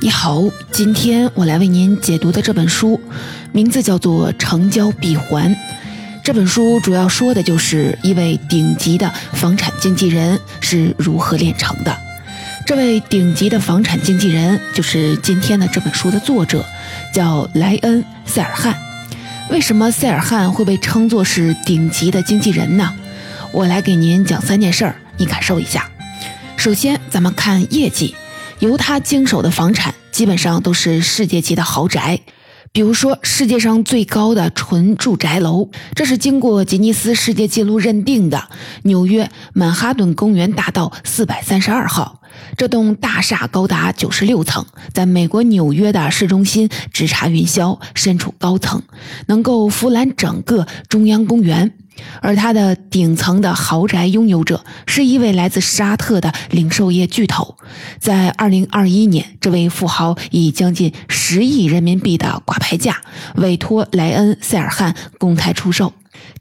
你好，今天我来为您解读的这本书，名字叫做《成交闭环》。这本书主要说的就是一位顶级的房产经纪人是如何炼成的。这位顶级的房产经纪人就是今天的这本书的作者，叫莱恩·塞尔汉。为什么塞尔汉会被称作是顶级的经纪人呢？我来给您讲三件事儿，你感受一下。首先，咱们看业绩。由他经手的房产基本上都是世界级的豪宅，比如说世界上最高的纯住宅楼，这是经过吉尼斯世界纪录认定的纽约曼哈顿公园大道四百三十二号。这栋大厦高达九十六层，在美国纽约的市中心直插云霄，身处高层，能够俯览整个中央公园。而它的顶层的豪宅拥有者是一位来自沙特的零售业巨头。在二零二一年，这位富豪以将近十亿人民币的挂牌价委托莱恩·塞尔汉公开出售。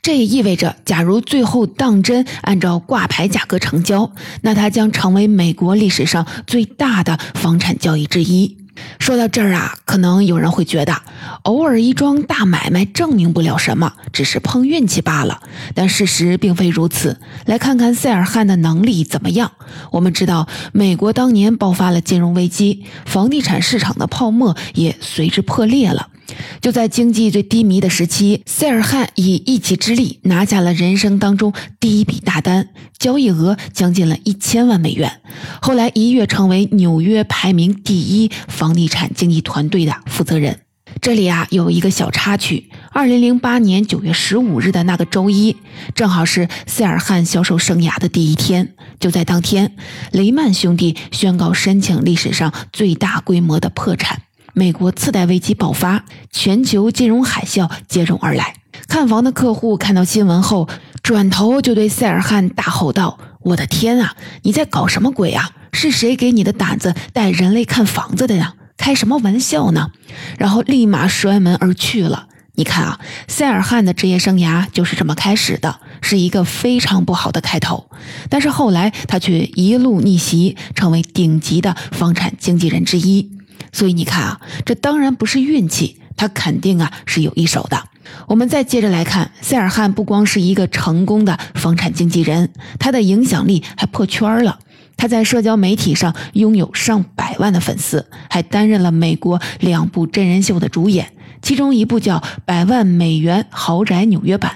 这也意味着，假如最后当真按照挂牌价格成交，那它将成为美国历史上最大的房产交易之一。说到这儿啊，可能有人会觉得，偶尔一桩大买卖证明不了什么，只是碰运气罢了。但事实并非如此。来看看塞尔汉的能力怎么样？我们知道，美国当年爆发了金融危机，房地产市场的泡沫也随之破裂了。就在经济最低迷的时期，塞尔汉以一己之力拿下了人生当中第一笔大单，交易额将近了一千万美元。后来一跃成为纽约排名第一房地产经纪团队的负责人。这里啊有一个小插曲：二零零八年九月十五日的那个周一，正好是塞尔汉销售生涯的第一天。就在当天，雷曼兄弟宣告申请历史上最大规模的破产。美国次贷危机爆发，全球金融海啸接踵而来。看房的客户看到新闻后，转头就对塞尔汉大吼道：“我的天啊，你在搞什么鬼啊？是谁给你的胆子带人类看房子的呀？开什么玩笑呢？”然后立马摔门而去了。你看啊，塞尔汉的职业生涯就是这么开始的，是一个非常不好的开头。但是后来他却一路逆袭，成为顶级的房产经纪人之一。所以你看啊，这当然不是运气，他肯定啊是有一手的。我们再接着来看，塞尔汉不光是一个成功的房产经纪人，他的影响力还破圈了。他在社交媒体上拥有上百万的粉丝，还担任了美国两部真人秀的主演，其中一部叫《百万美元豪宅纽约版》。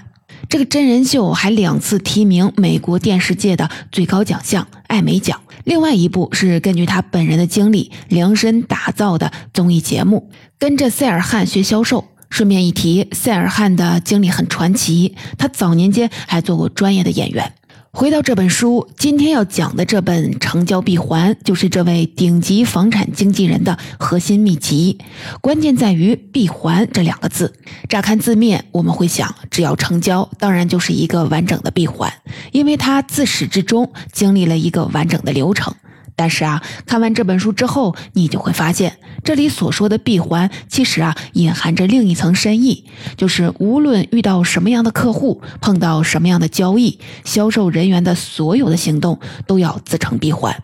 这个真人秀还两次提名美国电视界的最高奖项艾美奖。另外一部是根据他本人的经历量身打造的综艺节目，跟着塞尔汉学销售。顺便一提，塞尔汉的经历很传奇，他早年间还做过专业的演员。回到这本书，今天要讲的这本《成交闭环》，就是这位顶级房产经纪人的核心秘籍。关键在于“闭环”这两个字。乍看字面，我们会想，只要成交，当然就是一个完整的闭环，因为他自始至终经历了一个完整的流程。但是啊，看完这本书之后，你就会发现，这里所说的闭环，其实啊，隐含着另一层深意，就是无论遇到什么样的客户，碰到什么样的交易，销售人员的所有的行动都要自成闭环。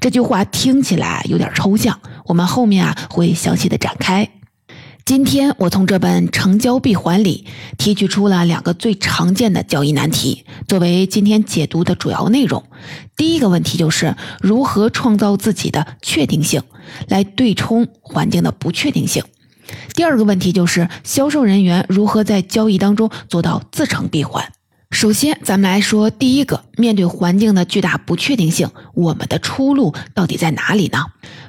这句话听起来有点抽象，我们后面啊会详细的展开。今天我从这本《成交闭环》里提取出了两个最常见的交易难题，作为今天解读的主要内容。第一个问题就是如何创造自己的确定性，来对冲环境的不确定性。第二个问题就是销售人员如何在交易当中做到自成闭环。首先，咱们来说第一个，面对环境的巨大不确定性，我们的出路到底在哪里呢？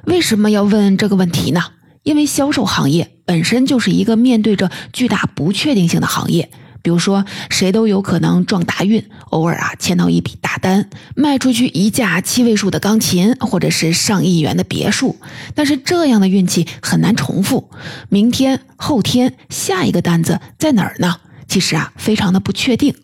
为什么要问这个问题呢？因为销售行业本身就是一个面对着巨大不确定性的行业，比如说谁都有可能撞大运，偶尔啊签到一笔大单，卖出去一架七位数的钢琴，或者是上亿元的别墅。但是这样的运气很难重复，明天、后天下一个单子在哪儿呢？其实啊，非常的不确定。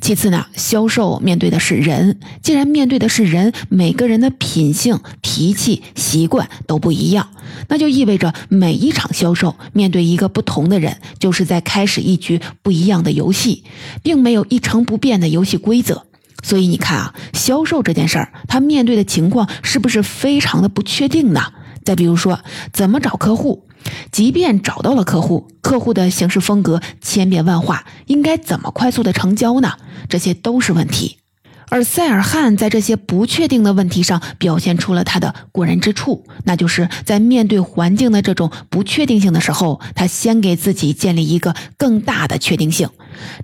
其次呢，销售面对的是人，既然面对的是人，每个人的品性、脾气、习惯都不一样，那就意味着每一场销售面对一个不同的人，就是在开始一局不一样的游戏，并没有一成不变的游戏规则。所以你看啊，销售这件事儿，他面对的情况是不是非常的不确定呢？再比如说，怎么找客户？即便找到了客户，客户的行事风格千变万化，应该怎么快速的成交呢？这些都是问题。而塞尔汉在这些不确定的问题上表现出了他的过人之处，那就是在面对环境的这种不确定性的时候，他先给自己建立一个更大的确定性。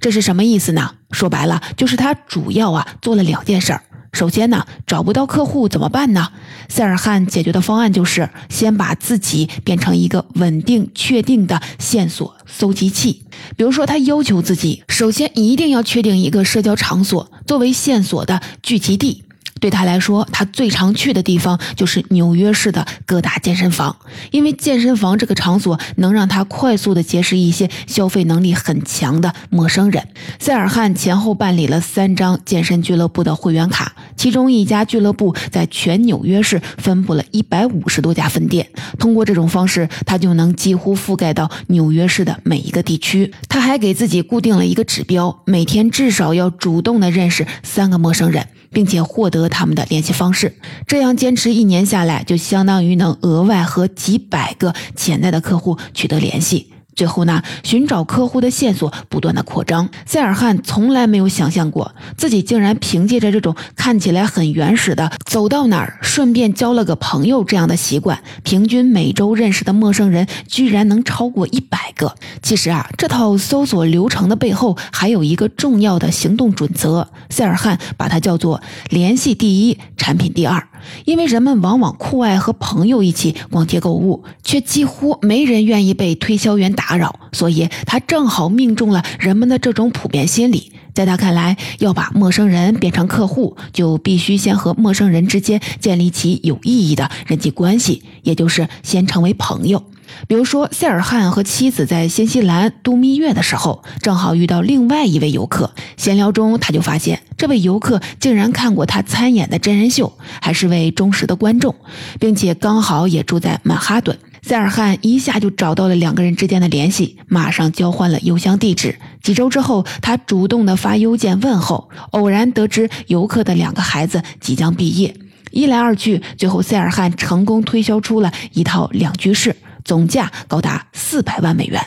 这是什么意思呢？说白了，就是他主要啊做了两件事儿。首先呢，找不到客户怎么办呢？塞尔汉解决的方案就是先把自己变成一个稳定、确定的线索搜集器。比如说，他要求自己首先一定要确定一个社交场所作为线索的聚集地。对他来说，他最常去的地方就是纽约市的各大健身房，因为健身房这个场所能让他快速的结识一些消费能力很强的陌生人。塞尔汉前后办理了三张健身俱乐部的会员卡，其中一家俱乐部在全纽约市分布了一百五十多家分店。通过这种方式，他就能几乎覆盖到纽约市的每一个地区。他还给自己固定了一个指标，每天至少要主动的认识三个陌生人。并且获得他们的联系方式，这样坚持一年下来，就相当于能额外和几百个潜在的客户取得联系。最后呢，寻找客户的线索不断的扩张。塞尔汉从来没有想象过，自己竟然凭借着这种看起来很原始的走到哪儿顺便交了个朋友这样的习惯，平均每周认识的陌生人居然能超过一百个。其实啊，这套搜索流程的背后还有一个重要的行动准则，塞尔汉把它叫做“联系第一，产品第二”。因为人们往往酷爱和朋友一起逛街购物，却几乎没人愿意被推销员打扰，所以他正好命中了人们的这种普遍心理。在他看来，要把陌生人变成客户，就必须先和陌生人之间建立起有意义的人际关系，也就是先成为朋友。比如说，塞尔汉和妻子在新西兰度蜜月的时候，正好遇到另外一位游客。闲聊中，他就发现这位游客竟然看过他参演的真人秀，还是位忠实的观众，并且刚好也住在曼哈顿。塞尔汉一下就找到了两个人之间的联系，马上交换了邮箱地址。几周之后，他主动的发邮件问候，偶然得知游客的两个孩子即将毕业，一来二去，最后塞尔汉成功推销出了一套两居室。总价高达四百万美元。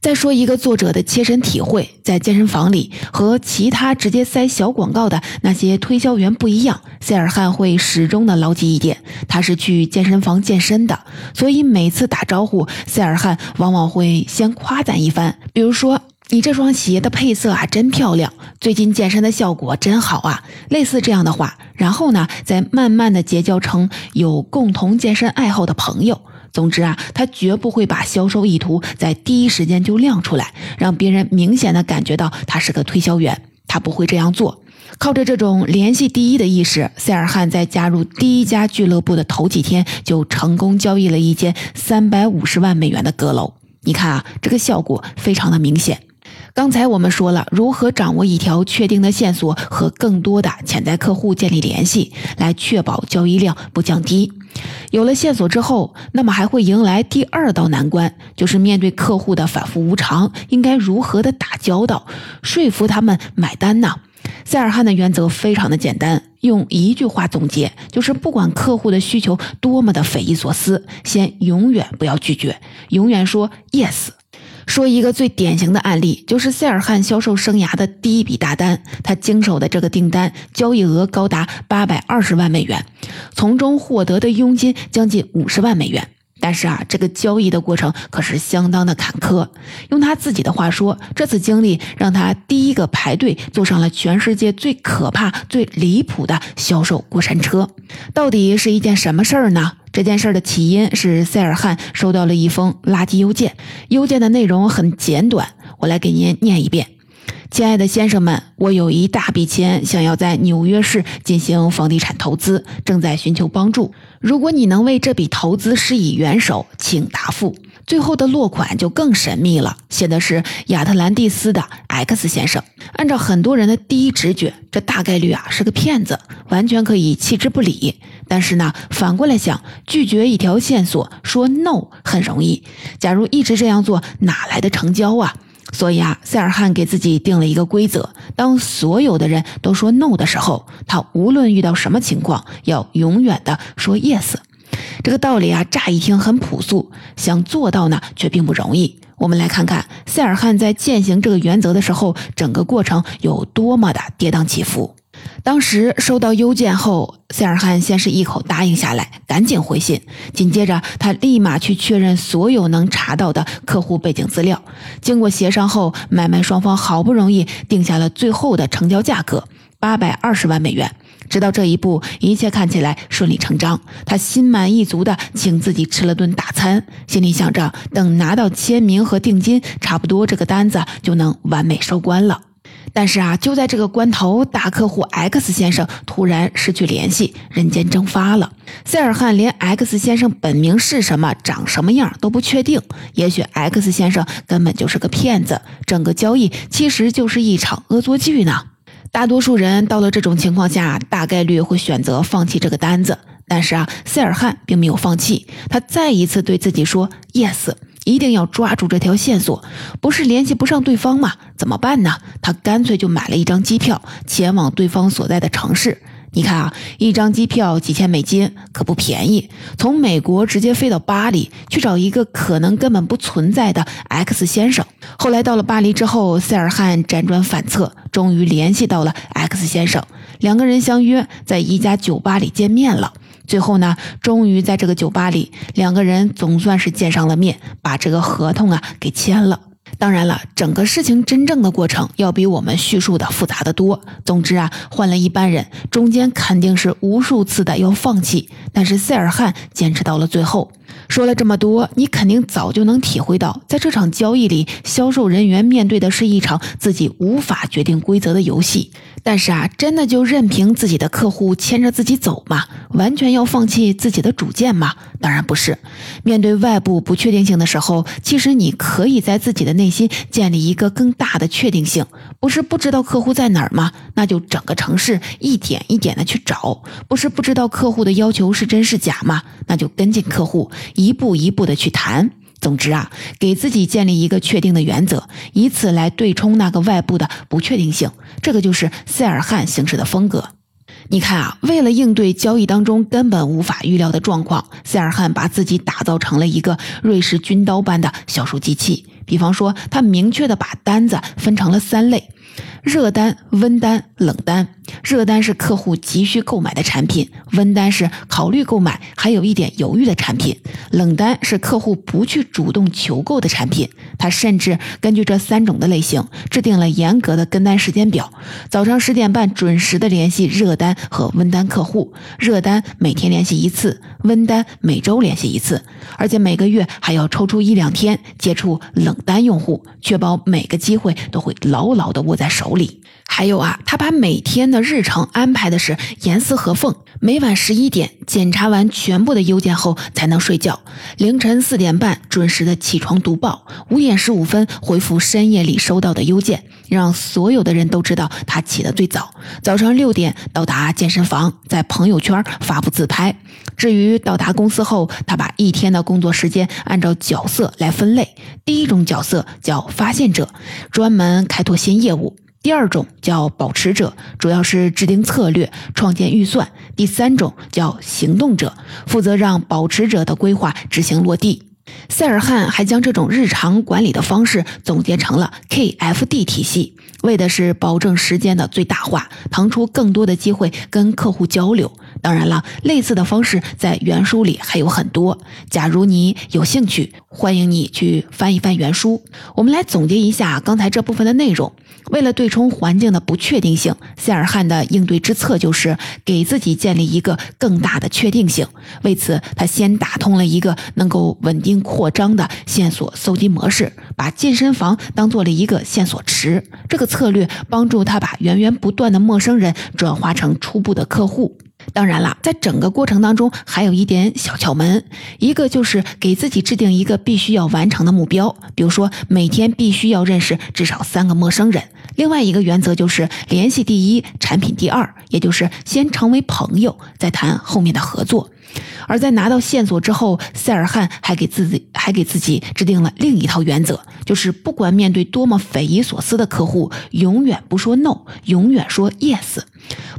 再说一个作者的切身体会，在健身房里和其他直接塞小广告的那些推销员不一样，塞尔汉会始终的牢记一点：他是去健身房健身的。所以每次打招呼，塞尔汉往往会先夸赞一番，比如说：“你这双鞋的配色啊，真漂亮！最近健身的效果真好啊！”类似这样的话，然后呢，再慢慢的结交成有共同健身爱好的朋友。总之啊，他绝不会把销售意图在第一时间就亮出来，让别人明显的感觉到他是个推销员。他不会这样做。靠着这种联系第一的意识，塞尔汉在加入第一家俱乐部的头几天就成功交易了一间三百五十万美元的阁楼。你看啊，这个效果非常的明显。刚才我们说了如何掌握一条确定的线索和更多的潜在客户建立联系，来确保交易量不降低。有了线索之后，那么还会迎来第二道难关，就是面对客户的反复无常，应该如何的打交道，说服他们买单呢？塞尔汉的原则非常的简单，用一句话总结，就是不管客户的需求多么的匪夷所思，先永远不要拒绝，永远说 yes。说一个最典型的案例，就是塞尔汉销售生涯的第一笔大单，他经手的这个订单交易额高达八百二十万美元，从中获得的佣金将近五十万美元。但是啊，这个交易的过程可是相当的坎坷。用他自己的话说，这次经历让他第一个排队坐上了全世界最可怕、最离谱的销售过山车。到底是一件什么事儿呢？这件事的起因是塞尔汉收到了一封垃圾邮件，邮件的内容很简短，我来给您念一遍。亲爱的先生们，我有一大笔钱想要在纽约市进行房地产投资，正在寻求帮助。如果你能为这笔投资施以援手，请答复。最后的落款就更神秘了，写的是亚特兰蒂斯的 X 先生。按照很多人的第一直觉，这大概率啊是个骗子，完全可以弃之不理。但是呢，反过来想，拒绝一条线索，说 no 很容易。假如一直这样做，哪来的成交啊？所以啊，塞尔汉给自己定了一个规则：当所有的人都说 no 的时候，他无论遇到什么情况，要永远的说 yes。这个道理啊，乍一听很朴素，想做到呢却并不容易。我们来看看塞尔汉在践行这个原则的时候，整个过程有多么的跌宕起伏。当时收到邮件后，塞尔汉先是一口答应下来，赶紧回信。紧接着，他立马去确认所有能查到的客户背景资料。经过协商后，买卖双方好不容易定下了最后的成交价格——八百二十万美元。直到这一步，一切看起来顺理成章。他心满意足地请自己吃了顿大餐，心里想着，等拿到签名和定金，差不多这个单子就能完美收官了。但是啊，就在这个关头，大客户 X 先生突然失去联系，人间蒸发了。塞尔汉连 X 先生本名是什么、长什么样都不确定。也许 X 先生根本就是个骗子，整个交易其实就是一场恶作剧呢。大多数人到了这种情况下，大概率会选择放弃这个单子。但是啊，塞尔汉并没有放弃，他再一次对自己说：“Yes。”一定要抓住这条线索，不是联系不上对方吗？怎么办呢？他干脆就买了一张机票，前往对方所在的城市。你看啊，一张机票几千美金，可不便宜。从美国直接飞到巴黎，去找一个可能根本不存在的 X 先生。后来到了巴黎之后，塞尔汉辗转反侧，终于联系到了 X 先生。两个人相约在一家酒吧里见面了。最后呢，终于在这个酒吧里，两个人总算是见上了面，把这个合同啊给签了。当然了，整个事情真正的过程要比我们叙述的复杂的多。总之啊，换了一般人，中间肯定是无数次的要放弃，但是塞尔汉坚持到了最后。说了这么多，你肯定早就能体会到，在这场交易里，销售人员面对的是一场自己无法决定规则的游戏。但是啊，真的就任凭自己的客户牵着自己走吗？完全要放弃自己的主见吗？当然不是。面对外部不确定性的时候，其实你可以在自己的内心建立一个更大的确定性。不是不知道客户在哪儿吗？那就整个城市一点一点的去找。不是不知道客户的要求是真是假吗？那就跟进客户，一步一步的去谈。总之啊，给自己建立一个确定的原则，以此来对冲那个外部的不确定性。这个就是塞尔汉行事的风格。你看啊，为了应对交易当中根本无法预料的状况，塞尔汉把自己打造成了一个瑞士军刀般的销售机器。比方说，他明确的把单子分成了三类。热单、温单、冷单。热单是客户急需购买的产品，温单是考虑购买还有一点犹豫的产品，冷单是客户不去主动求购的产品。他甚至根据这三种的类型，制定了严格的跟单时间表：早上十点半准时的联系热单和温单客户，热单每天联系一次，温单每周联系一次，而且每个月还要抽出一两天接触冷单用户，确保每个机会都会牢牢的握在手里。还有啊，他把每天的日程安排的是严丝合缝，每晚十一点检查完全部的邮件后才能睡觉，凌晨四点半准时的起床读报，五点十五分回复深夜里收到的邮件，让所有的人都知道他起得最早。早上六点到达健身房，在朋友圈发布自拍。至于到达公司后，他把一天的工作时间按照角色来分类，第一种角色叫发现者，专门开拓新业务。第二种叫保持者，主要是制定策略、创建预算；第三种叫行动者，负责让保持者的规划执行落地。塞尔汉还将这种日常管理的方式总结成了 KFD 体系，为的是保证时间的最大化，腾出更多的机会跟客户交流。当然了，类似的方式在原书里还有很多。假如你有兴趣，欢迎你去翻一翻原书。我们来总结一下刚才这部分的内容。为了对冲环境的不确定性，塞尔汉的应对之策就是给自己建立一个更大的确定性。为此，他先打通了一个能够稳定扩张的线索搜集模式，把健身房当做了一个线索池。这个策略帮助他把源源不断的陌生人转化成初步的客户。当然了，在整个过程当中，还有一点小窍门，一个就是给自己制定一个必须要完成的目标，比如说每天必须要认识至少三个陌生人。另外一个原则就是联系第一，产品第二，也就是先成为朋友，再谈后面的合作。而在拿到线索之后，塞尔汉还给自己还给自己制定了另一套原则，就是不管面对多么匪夷所思的客户，永远不说 no，永远说 yes，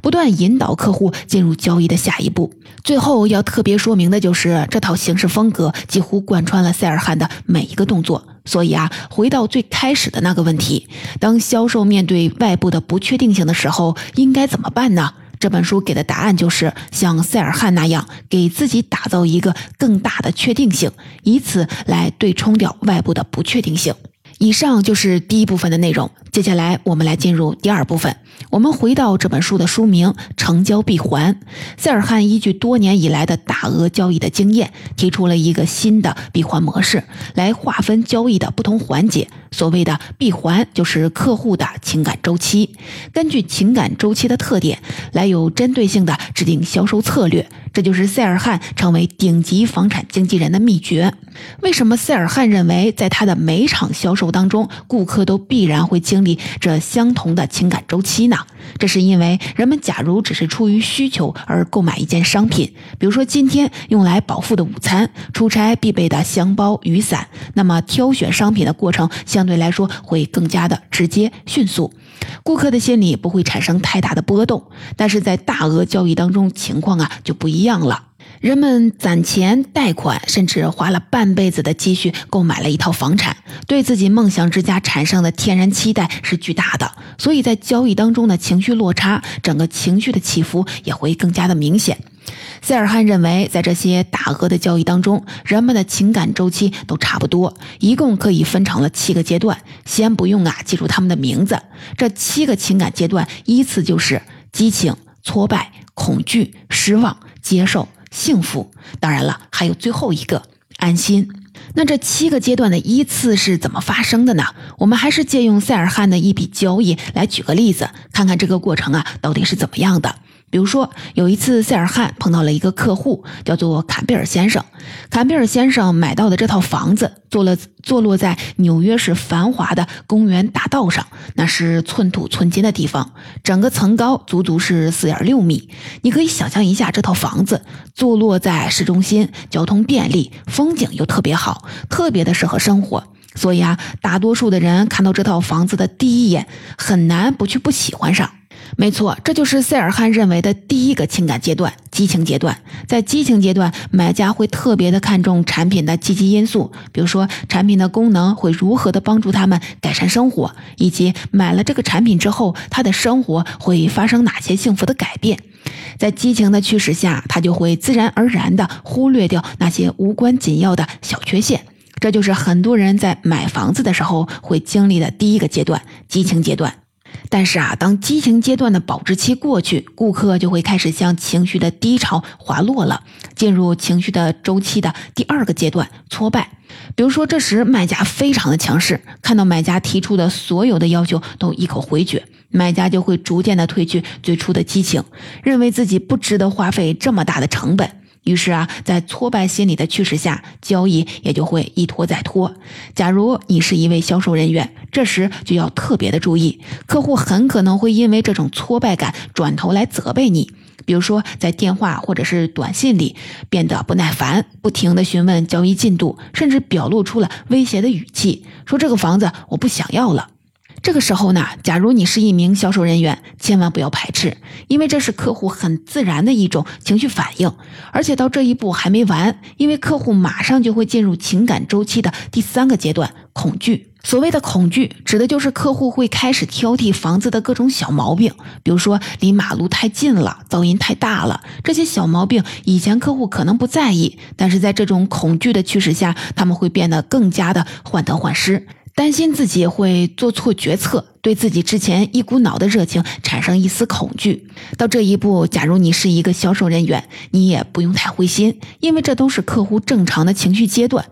不断引导客户进入交易的下一步。最后要特别说明的就是，这套行事风格几乎贯穿了塞尔汉的每一个动作。所以啊，回到最开始的那个问题，当销售面对外部的不确定性的时候，应该怎么办呢？这本书给的答案就是像塞尔汉那样，给自己打造一个更大的确定性，以此来对冲掉外部的不确定性。以上就是第一部分的内容，接下来我们来进入第二部分。我们回到这本书的书名《成交闭环》，塞尔汉依据多年以来的大额交易的经验，提出了一个新的闭环模式，来划分交易的不同环节。所谓的闭环，就是客户的情感周期，根据情感周期的特点，来有针对性的制定销售策略。这就是塞尔汉成为顶级房产经纪人的秘诀。为什么塞尔汉认为，在他的每场销售当中，顾客都必然会经历这相同的情感周期呢？这是因为人们假如只是出于需求而购买一件商品，比如说今天用来饱腹的午餐、出差必备的箱包、雨伞，那么挑选商品的过程相对来说会更加的直接、迅速，顾客的心理不会产生太大的波动。但是在大额交易当中，情况啊就不一样了。人们攒钱、贷款，甚至花了半辈子的积蓄购买了一套房产，对自己梦想之家产生的天然期待是巨大的，所以在交易当中的情绪落差，整个情绪的起伏也会更加的明显。塞尔汉认为，在这些大额的交易当中，人们的情感周期都差不多，一共可以分成了七个阶段。先不用啊记住他们的名字，这七个情感阶段依次就是激情、挫败、恐惧、失望、接受。幸福，当然了，还有最后一个安心。那这七个阶段的依次是怎么发生的呢？我们还是借用塞尔汉的一笔交易来举个例子，看看这个过程啊到底是怎么样的。比如说，有一次塞尔汉碰到了一个客户，叫做坎贝尔先生。坎贝尔先生买到的这套房子，坐了坐落在纽约市繁华的公园大道上，那是寸土寸金的地方，整个层高足足是四点六米。你可以想象一下，这套房子坐落在市中心，交通便利，风景又特别好，特别的适合生活。所以啊，大多数的人看到这套房子的第一眼，很难不去不喜欢上。没错，这就是塞尔汉认为的第一个情感阶段——激情阶段。在激情阶段，买家会特别的看重产品的积极因素，比如说产品的功能会如何的帮助他们改善生活，以及买了这个产品之后，他的生活会发生哪些幸福的改变。在激情的驱使下，他就会自然而然的忽略掉那些无关紧要的小缺陷。这就是很多人在买房子的时候会经历的第一个阶段——激情阶段。但是啊，当激情阶段的保质期过去，顾客就会开始向情绪的低潮滑落了，进入情绪的周期的第二个阶段——挫败。比如说，这时卖家非常的强势，看到买家提出的所有的要求都一口回绝，买家就会逐渐的褪去最初的激情，认为自己不值得花费这么大的成本。于是啊，在挫败心理的驱使下，交易也就会一拖再拖。假如你是一位销售人员，这时就要特别的注意，客户很可能会因为这种挫败感转头来责备你，比如说在电话或者是短信里变得不耐烦，不停的询问交易进度，甚至表露出了威胁的语气，说这个房子我不想要了。这个时候呢，假如你是一名销售人员，千万不要排斥，因为这是客户很自然的一种情绪反应。而且到这一步还没完，因为客户马上就会进入情感周期的第三个阶段——恐惧。所谓的恐惧，指的就是客户会开始挑剔房子的各种小毛病，比如说离马路太近了、噪音太大了。这些小毛病以前客户可能不在意，但是在这种恐惧的驱使下，他们会变得更加的患得患失。担心自己会做错决策，对自己之前一股脑的热情产生一丝恐惧。到这一步，假如你是一个销售人员，你也不用太灰心，因为这都是客户正常的情绪阶段。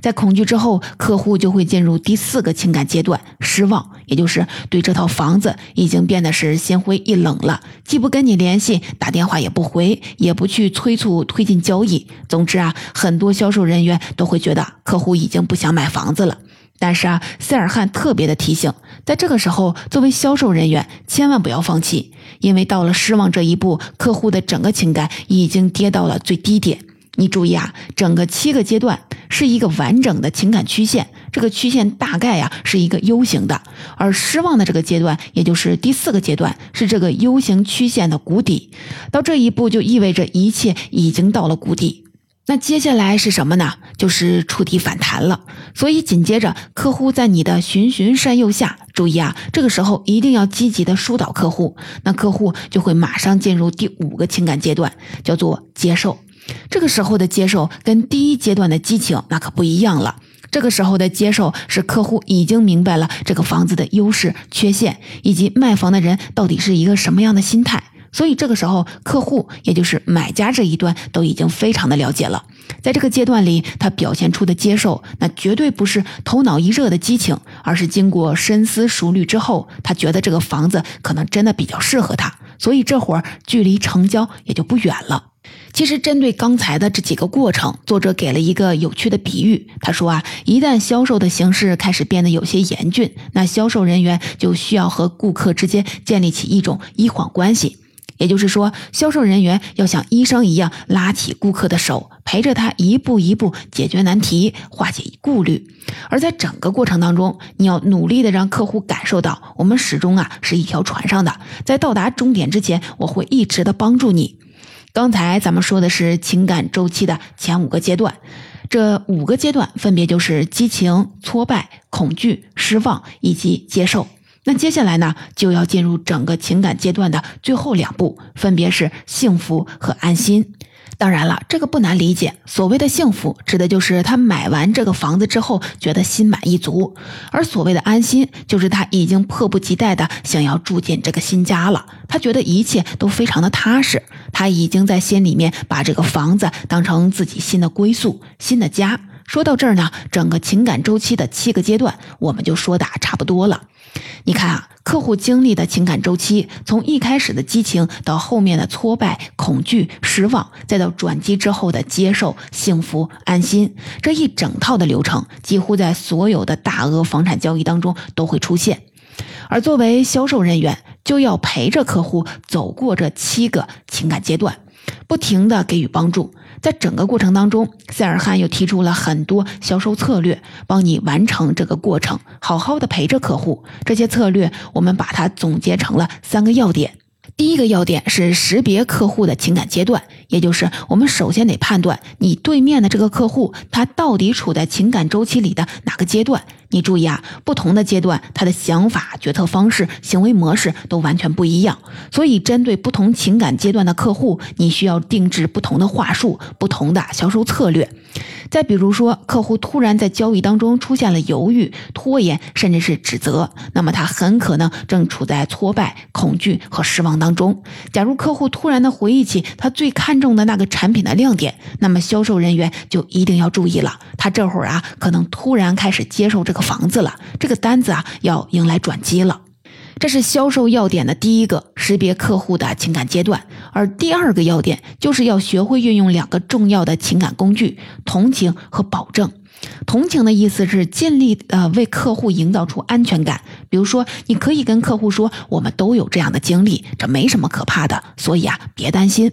在恐惧之后，客户就会进入第四个情感阶段——失望，也就是对这套房子已经变得是心灰意冷了，既不跟你联系，打电话也不回，也不去催促推进交易。总之啊，很多销售人员都会觉得客户已经不想买房子了。但是啊，塞尔汉特别的提醒，在这个时候，作为销售人员，千万不要放弃，因为到了失望这一步，客户的整个情感已经跌到了最低点。你注意啊，整个七个阶段是一个完整的情感曲线，这个曲线大概呀是一个 U 型的，而失望的这个阶段，也就是第四个阶段，是这个 U 型曲线的谷底。到这一步，就意味着一切已经到了谷底。那接下来是什么呢？就是触底反弹了。所以紧接着，客户在你的循循善诱下，注意啊，这个时候一定要积极的疏导客户，那客户就会马上进入第五个情感阶段，叫做接受。这个时候的接受跟第一阶段的激情那可不一样了。这个时候的接受是客户已经明白了这个房子的优势、缺陷，以及卖房的人到底是一个什么样的心态。所以这个时候，客户也就是买家这一端都已经非常的了解了。在这个阶段里，他表现出的接受，那绝对不是头脑一热的激情，而是经过深思熟虑之后，他觉得这个房子可能真的比较适合他。所以这会儿距离成交也就不远了。其实针对刚才的这几个过程，作者给了一个有趣的比喻。他说啊，一旦销售的形式开始变得有些严峻，那销售人员就需要和顾客之间建立起一种医患关系。也就是说，销售人员要像医生一样拉起顾客的手，陪着他一步一步解决难题，化解顾虑。而在整个过程当中，你要努力的让客户感受到，我们始终啊是一条船上的，在到达终点之前，我会一直的帮助你。刚才咱们说的是情感周期的前五个阶段，这五个阶段分别就是激情、挫败、恐惧、失望以及接受。那接下来呢，就要进入整个情感阶段的最后两步，分别是幸福和安心。当然了，这个不难理解。所谓的幸福，指的就是他买完这个房子之后觉得心满意足；而所谓的安心，就是他已经迫不及待的想要住进这个新家了。他觉得一切都非常的踏实，他已经在心里面把这个房子当成自己新的归宿、新的家。说到这儿呢，整个情感周期的七个阶段，我们就说的差不多了。你看啊，客户经历的情感周期，从一开始的激情，到后面的挫败、恐惧、失望，再到转机之后的接受、幸福、安心，这一整套的流程，几乎在所有的大额房产交易当中都会出现。而作为销售人员，就要陪着客户走过这七个情感阶段，不停的给予帮助。在整个过程当中，塞尔汉又提出了很多销售策略，帮你完成这个过程，好好的陪着客户。这些策略，我们把它总结成了三个要点。第一个要点是识别客户的情感阶段，也就是我们首先得判断你对面的这个客户，他到底处在情感周期里的哪个阶段。你注意啊，不同的阶段，他的想法、决策方式、行为模式都完全不一样。所以，针对不同情感阶段的客户，你需要定制不同的话术、不同的销售策略。再比如说，客户突然在交易当中出现了犹豫、拖延，甚至是指责，那么他很可能正处在挫败、恐惧和失望当中。假如客户突然的回忆起他最看重的那个产品的亮点，那么销售人员就一定要注意了，他这会儿啊，可能突然开始接受这个。房子了，这个单子啊要迎来转机了，这是销售要点的第一个，识别客户的情感阶段。而第二个要点就是要学会运用两个重要的情感工具：同情和保证。同情的意思是尽力呃为客户营造出安全感，比如说你可以跟客户说，我们都有这样的经历，这没什么可怕的，所以啊别担心。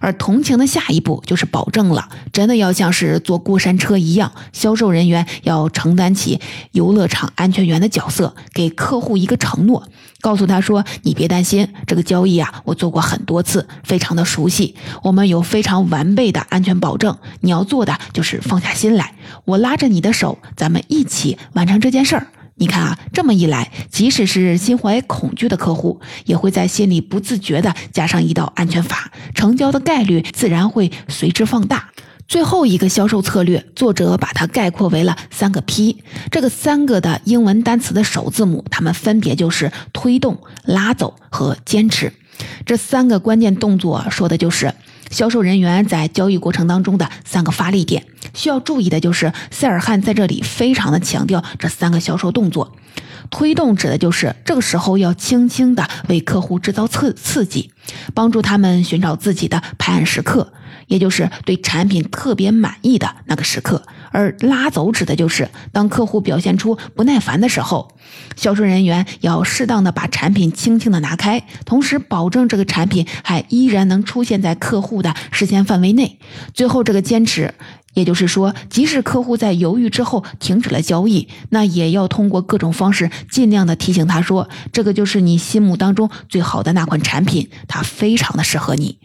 而同情的下一步就是保证了，真的要像是坐过山车一样，销售人员要承担起游乐场安全员的角色，给客户一个承诺，告诉他说：“你别担心，这个交易啊，我做过很多次，非常的熟悉，我们有非常完备的安全保证。你要做的就是放下心来，我拉着你的手，咱们一起完成这件事儿。”你看啊，这么一来，即使是心怀恐惧的客户，也会在心里不自觉地加上一道安全阀，成交的概率自然会随之放大。最后一个销售策略，作者把它概括为了三个 P，这个三个的英文单词的首字母，它们分别就是推动、拉走和坚持。这三个关键动作说的就是销售人员在交易过程当中的三个发力点。需要注意的就是，塞尔汉在这里非常的强调这三个销售动作。推动指的就是这个时候要轻轻的为客户制造刺刺激，帮助他们寻找自己的拍案时刻，也就是对产品特别满意的那个时刻。而拉走指的就是当客户表现出不耐烦的时候，销售人员要适当的把产品轻轻的拿开，同时保证这个产品还依然能出现在客户的视线范围内。最后这个坚持。也就是说，即使客户在犹豫之后停止了交易，那也要通过各种方式尽量的提醒他说，这个就是你心目当中最好的那款产品，它非常的适合你。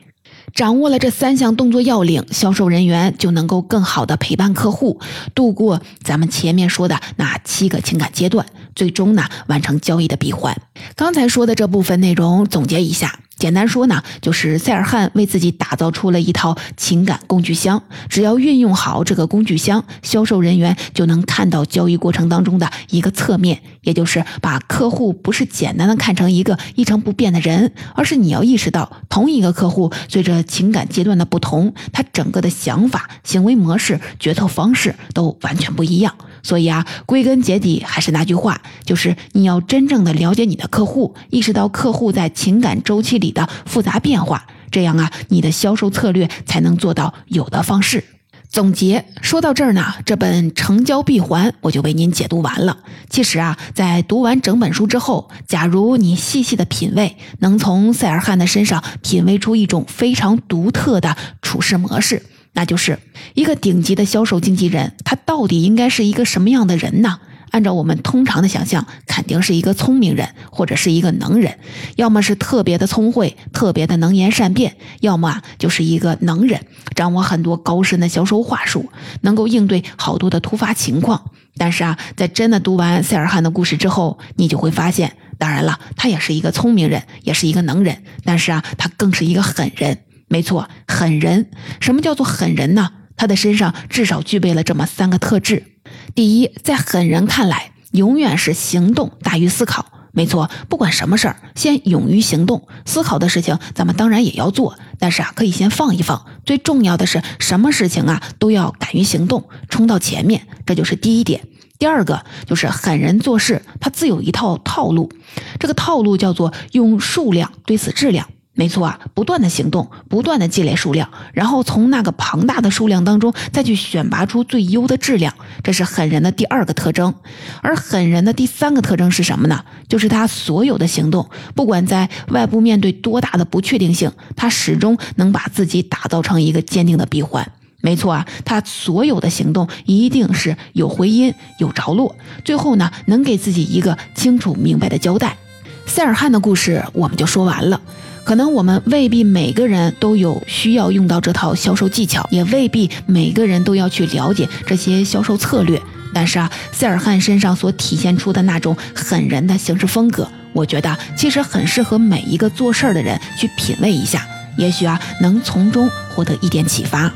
掌握了这三项动作要领，销售人员就能够更好的陪伴客户，度过咱们前面说的那七个情感阶段，最终呢完成交易的闭环。刚才说的这部分内容总结一下。简单说呢，就是塞尔汉为自己打造出了一套情感工具箱。只要运用好这个工具箱，销售人员就能看到交易过程当中的一个侧面，也就是把客户不是简单的看成一个一成不变的人，而是你要意识到，同一个客户随着情感阶段的不同，他整个的想法、行为模式、决策方式都完全不一样。所以啊，归根结底还是那句话，就是你要真正的了解你的客户，意识到客户在情感周期里的复杂变化，这样啊，你的销售策略才能做到有的放矢。总结说到这儿呢，这本《成交闭环》我就为您解读完了。其实啊，在读完整本书之后，假如你细细的品味，能从塞尔汉的身上品味出一种非常独特的处事模式。那就是一个顶级的销售经纪人，他到底应该是一个什么样的人呢？按照我们通常的想象，肯定是一个聪明人，或者是一个能人，要么是特别的聪慧，特别的能言善辩，要么就是一个能人，掌握很多高深的销售话术，能够应对好多的突发情况。但是啊，在真的读完塞尔汉的故事之后，你就会发现，当然了，他也是一个聪明人，也是一个能人，但是啊，他更是一个狠人。没错，狠人。什么叫做狠人呢？他的身上至少具备了这么三个特质。第一，在狠人看来，永远是行动大于思考。没错，不管什么事儿，先勇于行动。思考的事情，咱们当然也要做，但是啊，可以先放一放。最重要的是，什么事情啊，都要敢于行动，冲到前面。这就是第一点。第二个就是狠人做事，他自有一套套路。这个套路叫做用数量堆死质量。没错啊，不断的行动，不断的积累数量，然后从那个庞大的数量当中再去选拔出最优的质量，这是狠人的第二个特征。而狠人的第三个特征是什么呢？就是他所有的行动，不管在外部面对多大的不确定性，他始终能把自己打造成一个坚定的闭环。没错啊，他所有的行动一定是有回音、有着落，最后呢，能给自己一个清楚明白的交代。塞尔汉的故事我们就说完了。可能我们未必每个人都有需要用到这套销售技巧，也未必每个人都要去了解这些销售策略。但是啊，塞尔汉身上所体现出的那种狠人的行事风格，我觉得其实很适合每一个做事儿的人去品味一下，也许啊，能从中获得一点启发。